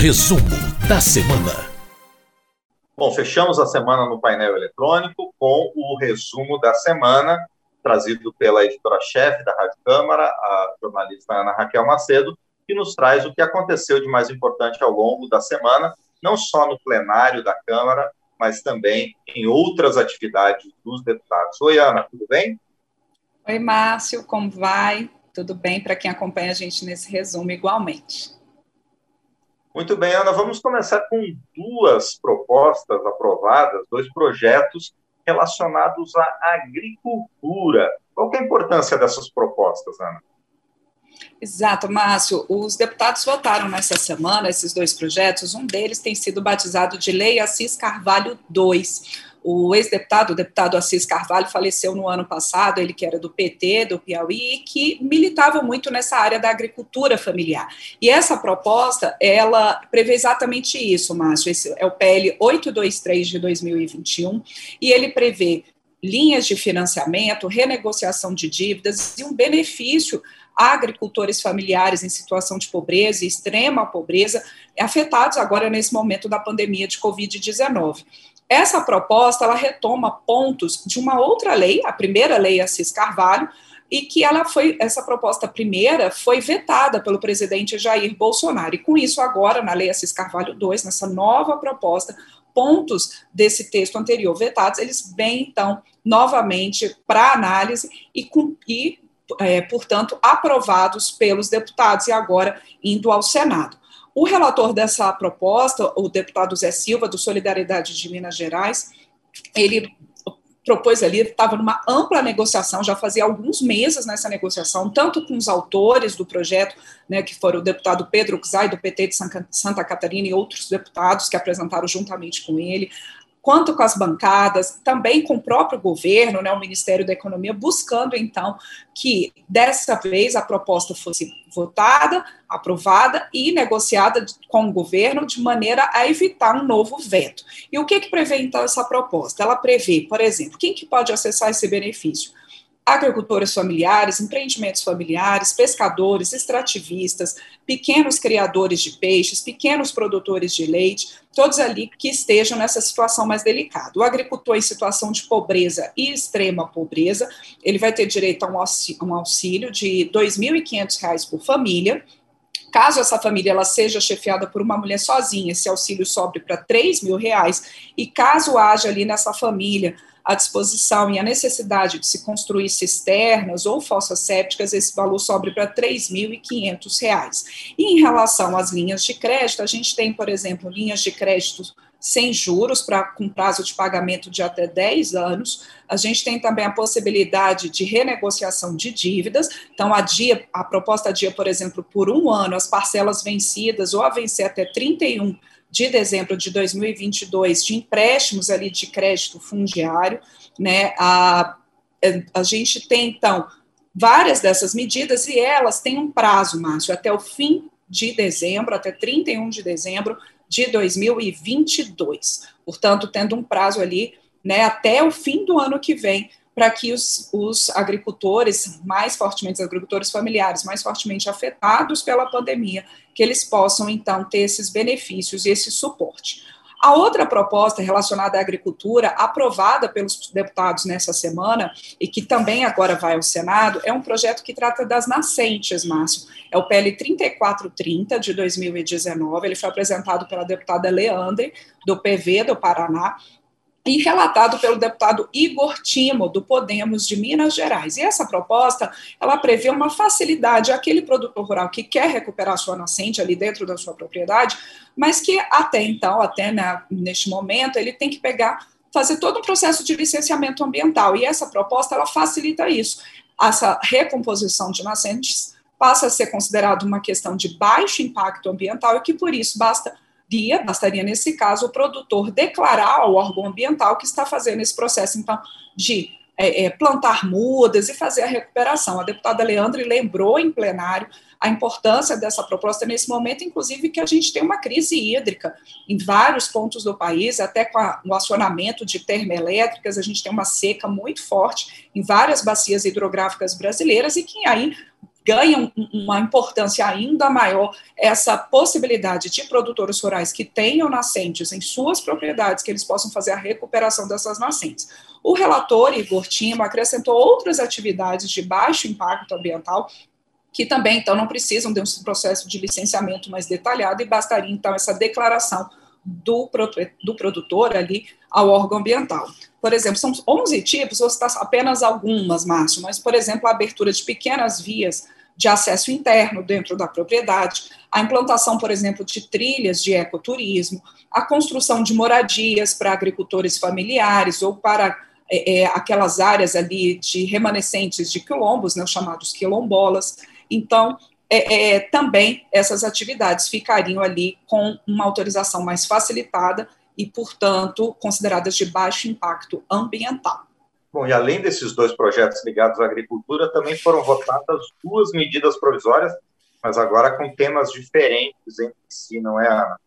Resumo da semana. Bom, fechamos a semana no painel eletrônico com o resumo da semana, trazido pela editora-chefe da Rádio Câmara, a jornalista Ana Raquel Macedo, que nos traz o que aconteceu de mais importante ao longo da semana, não só no plenário da Câmara, mas também em outras atividades dos deputados. Oi, Ana, tudo bem? Oi, Márcio, como vai? Tudo bem para quem acompanha a gente nesse resumo igualmente. Muito bem, Ana, vamos começar com duas propostas aprovadas, dois projetos relacionados à agricultura. Qual é a importância dessas propostas, Ana? Exato, Márcio. Os deputados votaram nessa semana esses dois projetos. Um deles tem sido batizado de Lei Assis Carvalho II. O ex-deputado, o deputado Assis Carvalho, faleceu no ano passado, ele que era do PT, do Piauí, e que militava muito nessa área da agricultura familiar. E essa proposta, ela prevê exatamente isso, Márcio. Esse é o PL 823 de 2021, e ele prevê linhas de financiamento, renegociação de dívidas e um benefício agricultores familiares em situação de pobreza extrema pobreza, afetados agora nesse momento da pandemia de Covid-19. Essa proposta, ela retoma pontos de uma outra lei, a primeira lei Assis Carvalho, e que ela foi, essa proposta primeira foi vetada pelo presidente Jair Bolsonaro. E com isso, agora, na Lei Assis Carvalho 2, nessa nova proposta, pontos desse texto anterior vetados, eles vêm, então, novamente para análise e, com, e é, portanto, aprovados pelos deputados e agora indo ao Senado. O relator dessa proposta, o deputado Zé Silva, do Solidariedade de Minas Gerais, ele propôs ali, estava numa ampla negociação, já fazia alguns meses nessa negociação, tanto com os autores do projeto, né, que foram o deputado Pedro Xay, do PT de Santa Catarina, e outros deputados que apresentaram juntamente com ele, quanto com as bancadas, também com o próprio governo, né, o Ministério da Economia, buscando então que dessa vez a proposta fosse votada, aprovada e negociada com o governo de maneira a evitar um novo veto. E o que, que prevê então essa proposta? Ela prevê, por exemplo, quem que pode acessar esse benefício? agricultores familiares, empreendimentos familiares, pescadores, extrativistas, pequenos criadores de peixes, pequenos produtores de leite, todos ali que estejam nessa situação mais delicada. O agricultor em situação de pobreza e extrema pobreza, ele vai ter direito a um auxílio de R$ 2.500 por família, Caso essa família ela seja chefiada por uma mulher sozinha, esse auxílio sobe para R$ mil reais, e caso haja ali nessa família a disposição e a necessidade de se construir cisternas ou fossas sépticas, esse valor sobe para R$ 3.500. E em relação às linhas de crédito, a gente tem, por exemplo, linhas de crédito sem juros, para com prazo de pagamento de até 10 anos. A gente tem também a possibilidade de renegociação de dívidas. Então, a dia, a proposta dia, por exemplo, por um ano, as parcelas vencidas ou a vencer até 31 de dezembro de 2022 de empréstimos ali de crédito fundiário, né? A, a gente tem, então, várias dessas medidas e elas têm um prazo, Márcio, até o fim de dezembro, até 31 de dezembro de 2022. Portanto, tendo um prazo ali, né, até o fim do ano que vem, para que os, os, agricultores, mais fortemente, os agricultores familiares, mais fortemente afetados pela pandemia, que eles possam, então, ter esses benefícios e esse suporte. A outra proposta relacionada à agricultura, aprovada pelos deputados nessa semana, e que também agora vai ao Senado, é um projeto que trata das nascentes, Márcio. É o PL 3430 de 2019. Ele foi apresentado pela deputada Leandre, do PV do Paraná, e relatado pelo deputado Igor Timo, do Podemos de Minas Gerais. E essa proposta, ela prevê uma facilidade àquele produtor rural que quer recuperar sua nascente ali dentro da sua propriedade, mas que até então, até né, neste momento, ele tem que pegar, fazer todo um processo de licenciamento ambiental. E essa proposta, ela facilita isso. Essa recomposição de nascentes passa a ser considerada uma questão de baixo impacto ambiental e que, por isso, basta dia, bastaria nesse caso o produtor declarar ao órgão ambiental que está fazendo esse processo, então, de é, é, plantar mudas e fazer a recuperação. A deputada Leandre lembrou em plenário a importância dessa proposta nesse momento, inclusive que a gente tem uma crise hídrica em vários pontos do país, até com a, o acionamento de termoelétricas, a gente tem uma seca muito forte em várias bacias hidrográficas brasileiras e que aí ganha uma importância ainda maior essa possibilidade de produtores rurais que tenham nascentes em suas propriedades, que eles possam fazer a recuperação dessas nascentes. O relator Igor Timo acrescentou outras atividades de baixo impacto ambiental que também, então, não precisam de um processo de licenciamento mais detalhado e bastaria, então, essa declaração do, do produtor ali ao órgão ambiental. Por exemplo, são 11 tipos, citar apenas algumas, Márcio, mas, por exemplo, a abertura de pequenas vias de acesso interno dentro da propriedade, a implantação, por exemplo, de trilhas de ecoturismo, a construção de moradias para agricultores familiares ou para é, é, aquelas áreas ali de remanescentes de quilombos, né, chamados quilombolas. Então, é, é, também essas atividades ficariam ali com uma autorização mais facilitada e, portanto, consideradas de baixo impacto ambiental. Bom, e além desses dois projetos ligados à agricultura, também foram votadas duas medidas provisórias, mas agora com temas diferentes entre si, não é, Ana?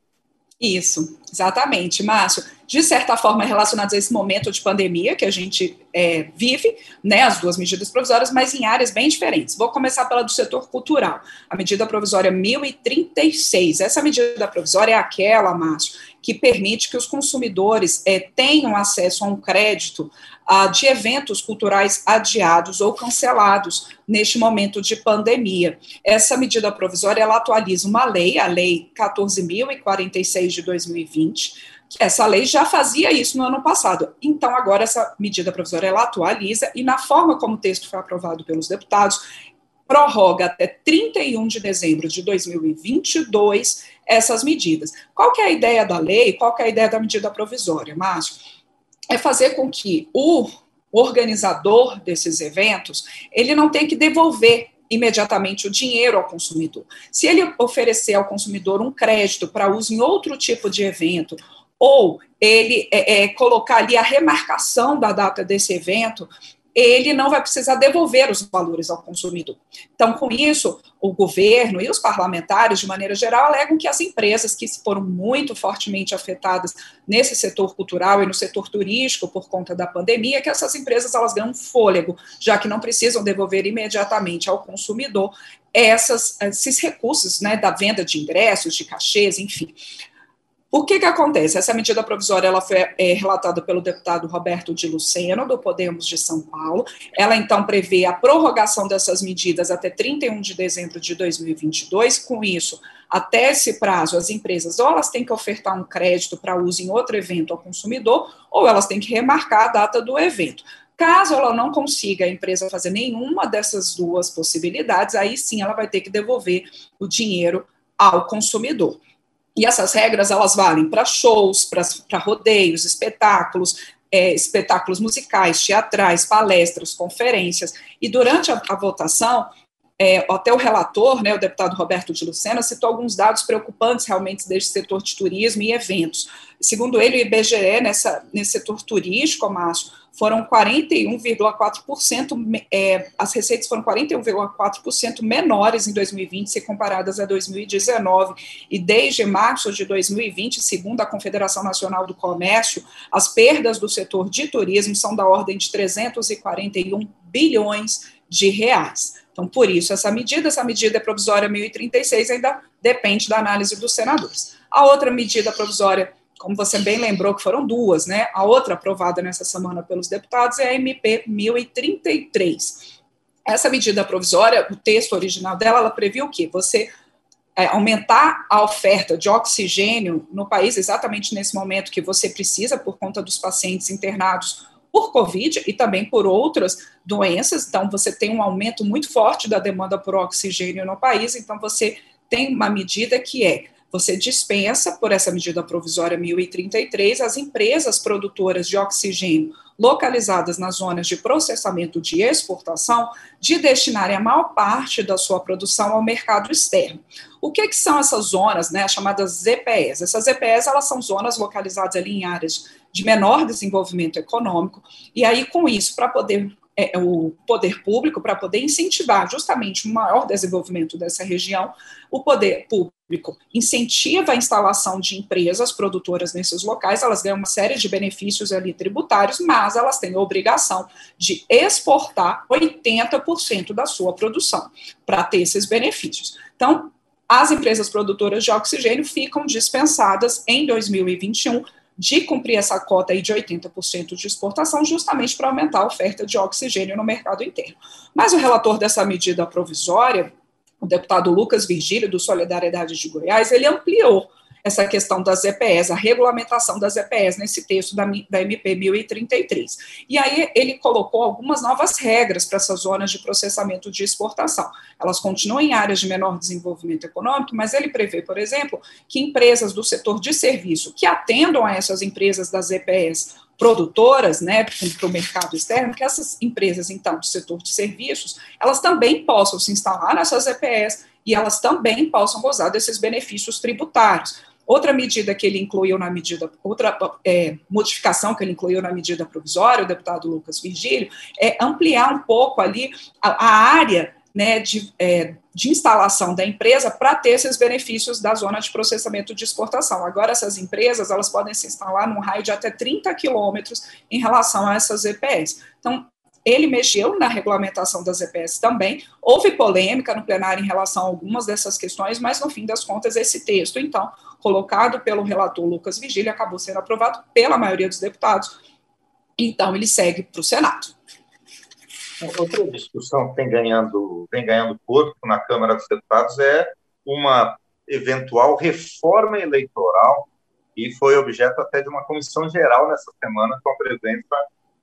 Isso, exatamente, Márcio. De certa forma, relacionados a esse momento de pandemia que a gente é, vive, né, as duas medidas provisórias, mas em áreas bem diferentes. Vou começar pela do setor cultural, a medida provisória 1036. Essa medida provisória é aquela, Márcio, que permite que os consumidores é, tenham acesso a um crédito ah, de eventos culturais adiados ou cancelados neste momento de pandemia. Essa medida provisória ela atualiza uma lei, a Lei 14.046 de 2020, que essa lei já fazia isso no ano passado. Então, agora, essa medida provisória ela atualiza e, na forma como o texto foi aprovado pelos deputados, prorroga até 31 de dezembro de 2022 essas medidas. Qual que é a ideia da lei? Qual que é a ideia da medida provisória, Márcio? É fazer com que o organizador desses eventos, ele não tenha que devolver imediatamente o dinheiro ao consumidor. Se ele oferecer ao consumidor um crédito para uso em outro tipo de evento, ou ele é, é, colocar ali a remarcação da data desse evento, ele não vai precisar devolver os valores ao consumidor. Então, com isso, o governo e os parlamentares, de maneira geral, alegam que as empresas que foram muito fortemente afetadas nesse setor cultural e no setor turístico por conta da pandemia, que essas empresas elas ganham fôlego, já que não precisam devolver imediatamente ao consumidor essas, esses recursos né, da venda de ingressos, de cachês, enfim. O que, que acontece? Essa medida provisória ela foi é, relatada pelo deputado Roberto de Luceno, do Podemos de São Paulo. Ela, então, prevê a prorrogação dessas medidas até 31 de dezembro de 2022. Com isso, até esse prazo, as empresas ou elas têm que ofertar um crédito para uso em outro evento ao consumidor, ou elas têm que remarcar a data do evento. Caso ela não consiga a empresa fazer nenhuma dessas duas possibilidades, aí sim ela vai ter que devolver o dinheiro ao consumidor. E essas regras elas valem para shows, para rodeios, espetáculos, é, espetáculos musicais, teatrais, palestras, conferências. E durante a, a votação, é, até o relator, né, o deputado Roberto de Lucena, citou alguns dados preocupantes realmente deste setor de turismo e eventos. Segundo ele, o IBGE, nessa, nesse setor turístico, Márcio, foram 41,4%, é, as receitas foram 41,4% menores em 2020 se comparadas a 2019. E desde março de 2020, segundo a Confederação Nacional do Comércio, as perdas do setor de turismo são da ordem de 341 bilhões de reais. Então, por isso, essa medida, essa medida é provisória 1036, ainda depende da análise dos senadores. A outra medida provisória como você bem lembrou, que foram duas, né? A outra aprovada nessa semana pelos deputados é a MP 1033. Essa medida provisória, o texto original dela, ela previu o quê? Você é, aumentar a oferta de oxigênio no país exatamente nesse momento que você precisa por conta dos pacientes internados por Covid e também por outras doenças. Então, você tem um aumento muito forte da demanda por oxigênio no país. Então, você tem uma medida que é você dispensa, por essa medida provisória 1033, as empresas produtoras de oxigênio localizadas nas zonas de processamento de exportação de destinarem a maior parte da sua produção ao mercado externo. O que, que são essas zonas, né, chamadas ZPEs? Essas ZPEs elas são zonas localizadas ali em áreas de menor desenvolvimento econômico, e aí com isso, para poder é, o poder público, para poder incentivar justamente o maior desenvolvimento dessa região, o poder público incentiva a instalação de empresas produtoras nesses locais, elas ganham uma série de benefícios ali tributários, mas elas têm a obrigação de exportar 80% da sua produção para ter esses benefícios. Então, as empresas produtoras de oxigênio ficam dispensadas em 2021 de cumprir essa cota aí de 80% de exportação, justamente para aumentar a oferta de oxigênio no mercado interno. Mas o relator dessa medida provisória, o deputado Lucas Virgílio, do Solidariedade de Goiás, ele ampliou essa questão das EPS, a regulamentação das EPS nesse texto da, da MP 1033. E aí ele colocou algumas novas regras para essas zonas de processamento de exportação. Elas continuam em áreas de menor desenvolvimento econômico, mas ele prevê, por exemplo, que empresas do setor de serviço que atendam a essas empresas das EPS produtoras, né, para o mercado externo, que essas empresas, então, do setor de serviços, elas também possam se instalar nessas EPS e elas também possam gozar desses benefícios tributários. Outra medida que ele incluiu na medida, outra é, modificação que ele incluiu na medida provisória, o deputado Lucas Virgílio, é ampliar um pouco ali a, a área né, de, é, de instalação da empresa para ter esses benefícios da zona de processamento de exportação. Agora, essas empresas elas podem se instalar num raio de até 30 quilômetros em relação a essas EPS. Então, ele mexeu na regulamentação das EPS também. Houve polêmica no plenário em relação a algumas dessas questões, mas no fim das contas, esse texto, então, colocado pelo relator Lucas Vigília, acabou sendo aprovado pela maioria dos deputados. Então, ele segue para o Senado. Outra discussão que vem ganhando, vem ganhando corpo na Câmara dos Deputados é uma eventual reforma eleitoral e foi objeto até de uma comissão geral nessa semana com a presença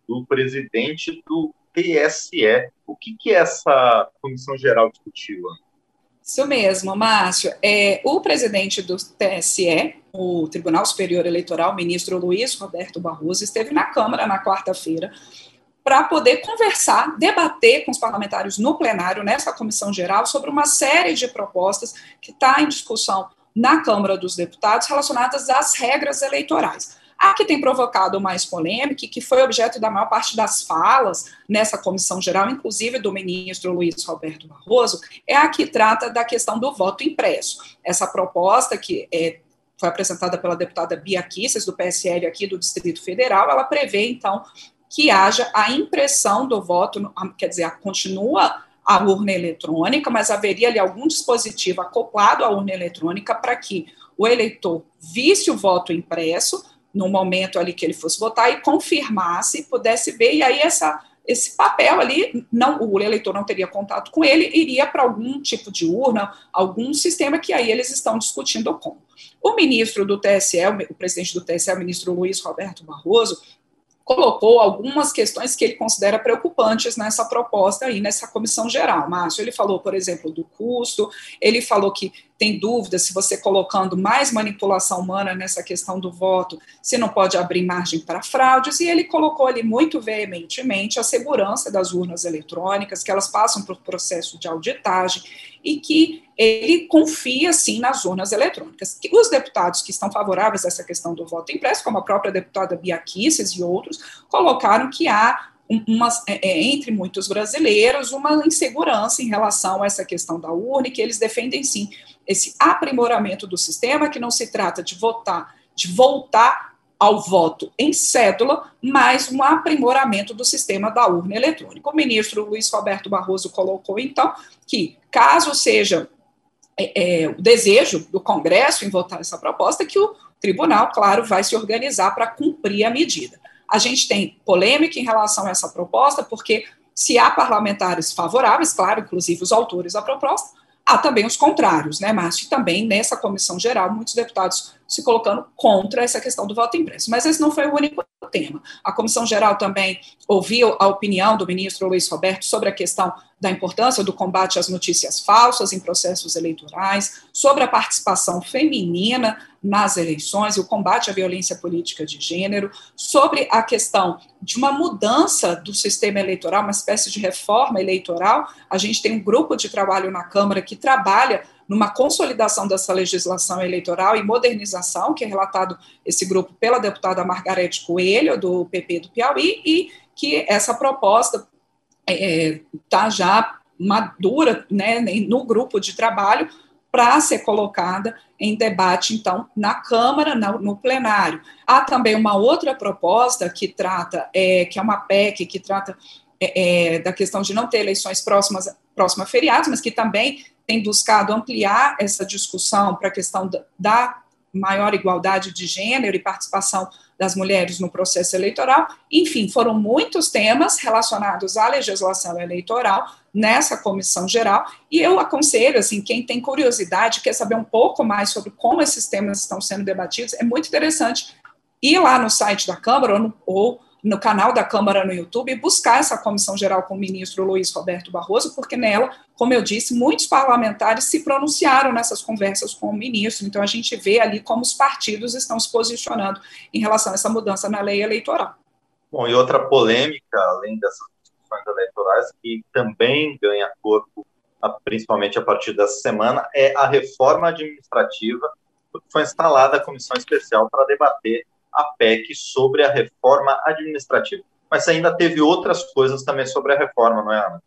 do presidente do TSE. O que, que essa comissão geral discutiu? Isso mesmo, Márcio. É, o presidente do TSE, o Tribunal Superior Eleitoral, ministro Luiz Roberto Barroso, esteve na Câmara na quarta-feira para poder conversar, debater com os parlamentares no plenário, nessa comissão geral, sobre uma série de propostas que está em discussão na Câmara dos Deputados relacionadas às regras eleitorais. A que tem provocado mais polêmica, e que foi objeto da maior parte das falas nessa comissão geral, inclusive do ministro Luiz Roberto Barroso, é a que trata da questão do voto impresso. Essa proposta que é, foi apresentada pela deputada Bia Kisses, do PSL aqui do Distrito Federal, ela prevê, então, que haja a impressão do voto, quer dizer, continua a urna eletrônica, mas haveria ali algum dispositivo acoplado à urna eletrônica para que o eleitor visse o voto impresso, no momento ali que ele fosse votar e confirmasse, pudesse ver, e aí essa, esse papel ali, não, o eleitor não teria contato com ele, iria para algum tipo de urna, algum sistema que aí eles estão discutindo como. O ministro do TSE, o presidente do TSE, o ministro Luiz Roberto Barroso, colocou algumas questões que ele considera preocupantes nessa proposta aí, nessa comissão geral. Márcio, ele falou, por exemplo, do custo, ele falou que tem dúvida se você colocando mais manipulação humana nessa questão do voto, se não pode abrir margem para fraudes, e ele colocou ali muito veementemente a segurança das urnas eletrônicas, que elas passam por processo de auditagem, e que ele confia, sim, nas urnas eletrônicas. Os deputados que estão favoráveis a essa questão do voto impresso, como a própria deputada Bia e outros, colocaram que há uma, é, é, entre muitos brasileiros uma insegurança em relação a essa questão da urna, que eles defendem, sim, esse aprimoramento do sistema, que não se trata de votar, de voltar ao voto em cédula, mas um aprimoramento do sistema da urna eletrônica. O ministro Luiz Roberto Barroso colocou, então, que caso seja é, é, o desejo do Congresso em votar essa proposta, que o tribunal, claro, vai se organizar para cumprir a medida. A gente tem polêmica em relação a essa proposta, porque se há parlamentares favoráveis, claro, inclusive os autores da proposta, Há também os contrários, né, Márcio? Também nessa comissão geral, muitos deputados se colocando contra essa questão do voto impresso. Mas esse não foi o único tema. A comissão geral também ouviu a opinião do ministro Luiz Roberto sobre a questão da importância do combate às notícias falsas em processos eleitorais, sobre a participação feminina nas eleições e o combate à violência política de gênero, sobre a questão de uma mudança do sistema eleitoral, uma espécie de reforma eleitoral. A gente tem um grupo de trabalho na Câmara que trabalha numa consolidação dessa legislação eleitoral e modernização, que é relatado esse grupo pela deputada Margarete Coelho, do PP do Piauí, e que essa proposta está é, tá já madura né, no grupo de trabalho para ser colocada em debate, então, na Câmara, no plenário. Há também uma outra proposta que trata, é, que é uma PEC, que trata é, é, da questão de não ter eleições próximas, próximas a feriados, mas que também tem buscado ampliar essa discussão para a questão da, da maior igualdade de gênero e participação das mulheres no processo eleitoral. Enfim, foram muitos temas relacionados à legislação eleitoral nessa comissão geral, e eu aconselho, assim, quem tem curiosidade, quer saber um pouco mais sobre como esses temas estão sendo debatidos, é muito interessante ir lá no site da Câmara ou, no, ou no canal da Câmara no YouTube buscar essa comissão geral com o ministro Luiz Roberto Barroso, porque nela, como eu disse, muitos parlamentares se pronunciaram nessas conversas com o ministro, então a gente vê ali como os partidos estão se posicionando em relação a essa mudança na lei eleitoral. Bom, e outra polêmica, além dessas discussões eleitorais, que também ganha corpo, principalmente a partir dessa semana, é a reforma administrativa, que foi instalada a comissão especial para debater a PEC sobre a reforma administrativa. Mas ainda teve outras coisas também sobre a reforma, não é, Ana?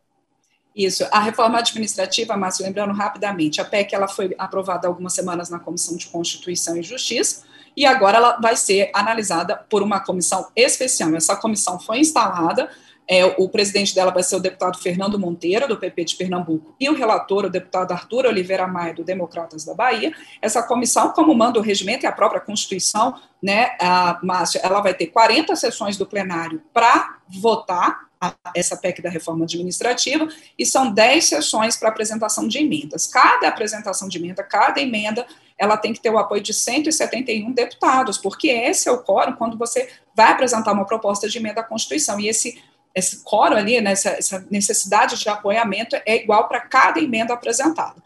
Isso, a reforma administrativa, Márcio, lembrando rapidamente, a PEC ela foi aprovada algumas semanas na Comissão de Constituição e Justiça, e agora ela vai ser analisada por uma comissão especial. Essa comissão foi instalada é, o presidente dela vai ser o deputado Fernando Monteiro, do PP de Pernambuco, e o relator, o deputado Arthur Oliveira Maia, do Democratas da Bahia. Essa comissão, como manda o regimento e a própria Constituição, né, a Márcia, ela vai ter 40 sessões do plenário para votar essa PEC da reforma administrativa, e são 10 sessões para apresentação de emendas. Cada apresentação de emenda, cada emenda, ela tem que ter o apoio de 171 deputados, porque esse é o quórum quando você vai apresentar uma proposta de emenda à Constituição, e esse esse coro ali, né, essa, essa necessidade de apoiamento é igual para cada emenda apresentada.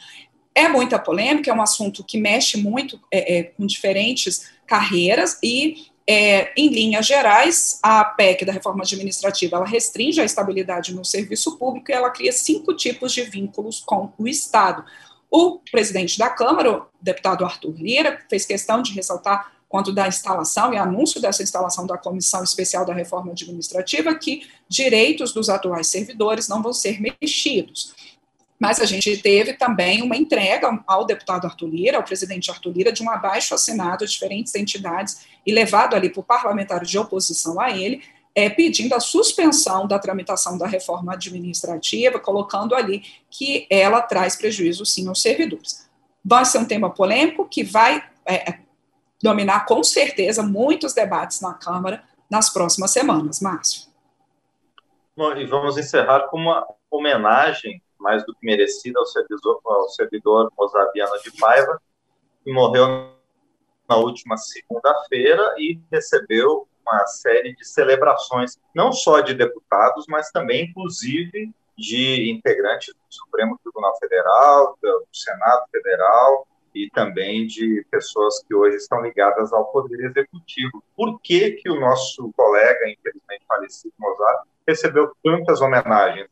É muita polêmica, é um assunto que mexe muito é, é, com diferentes carreiras e, é, em linhas gerais, a PEC da reforma administrativa ela restringe a estabilidade no serviço público e ela cria cinco tipos de vínculos com o Estado. O presidente da Câmara, o deputado Arthur Lira, fez questão de ressaltar quanto da instalação e anúncio dessa instalação da Comissão Especial da Reforma Administrativa, que direitos dos atuais servidores não vão ser mexidos. Mas a gente teve também uma entrega ao deputado Arthur Lira, ao presidente Arthur Lira, de um abaixo assinado de diferentes entidades e levado ali por parlamentares de oposição a ele, é, pedindo a suspensão da tramitação da reforma administrativa, colocando ali que ela traz prejuízo, sim, aos servidores. Vai ser um tema polêmico que vai é, dominar com certeza muitos debates na Câmara nas próximas semanas, Márcio. Bom, e vamos encerrar com uma homenagem mais do que merecida ao servidor, ao servidor de Paiva, que morreu na última segunda-feira e recebeu uma série de celebrações, não só de deputados, mas também, inclusive, de integrantes do Supremo Tribunal Federal, do Senado Federal, e também de pessoas que hoje estão ligadas ao Poder Executivo. Por que, que o nosso colega, infelizmente falecido, Mozart, recebeu tantas homenagens?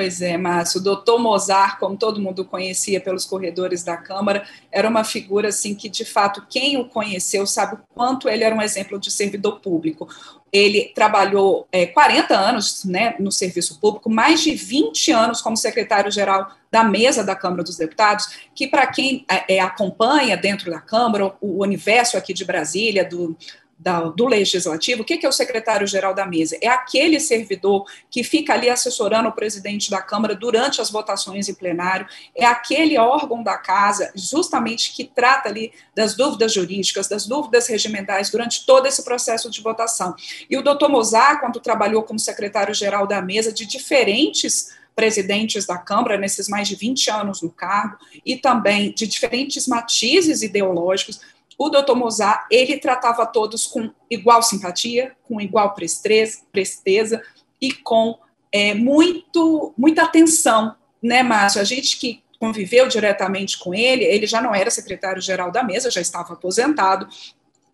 Pois é, Márcio. O doutor Mozart, como todo mundo conhecia pelos corredores da Câmara, era uma figura assim que, de fato, quem o conheceu sabe o quanto ele era um exemplo de servidor público. Ele trabalhou é, 40 anos né, no serviço público, mais de 20 anos como secretário-geral da mesa da Câmara dos Deputados, que, para quem é, é, acompanha dentro da Câmara, o universo aqui de Brasília, do, da, do legislativo, o que, que é o secretário-geral da mesa? É aquele servidor que fica ali assessorando o presidente da Câmara durante as votações em plenário, é aquele órgão da casa, justamente que trata ali das dúvidas jurídicas, das dúvidas regimentais durante todo esse processo de votação. E o doutor Mozart, quando trabalhou como secretário-geral da mesa de diferentes presidentes da Câmara nesses mais de 20 anos no cargo, e também de diferentes matizes ideológicos, o doutor Mozart, ele tratava todos com igual simpatia, com igual presteza e com é, muito, muita atenção, né, Márcio? A gente que conviveu diretamente com ele, ele já não era secretário-geral da mesa, já estava aposentado,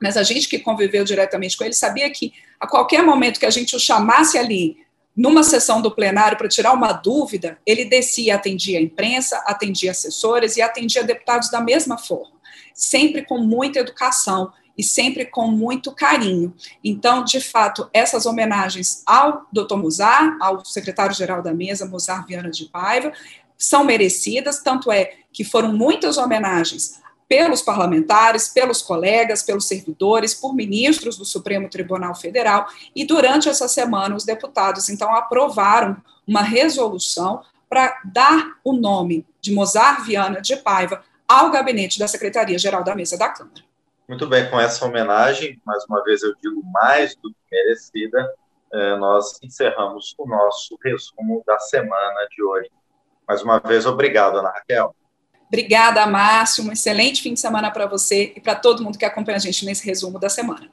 mas a gente que conviveu diretamente com ele sabia que a qualquer momento que a gente o chamasse ali numa sessão do plenário para tirar uma dúvida, ele descia, atendia a imprensa, atendia assessores e atendia deputados da mesma forma sempre com muita educação e sempre com muito carinho. Então, de fato, essas homenagens ao Dr. Muzar, ao secretário-geral da mesa, Muzar Viana de Paiva, são merecidas, tanto é que foram muitas homenagens pelos parlamentares, pelos colegas, pelos servidores, por ministros do Supremo Tribunal Federal, e durante essa semana os deputados então aprovaram uma resolução para dar o nome de Mozart Viana de Paiva ao gabinete da Secretaria-Geral da Mesa da Câmara. Muito bem, com essa homenagem, mais uma vez eu digo mais do que merecida, eh, nós encerramos o nosso resumo da semana de hoje. Mais uma vez, obrigado, Ana Raquel. Obrigada, Márcio. Um excelente fim de semana para você e para todo mundo que acompanha a gente nesse resumo da semana.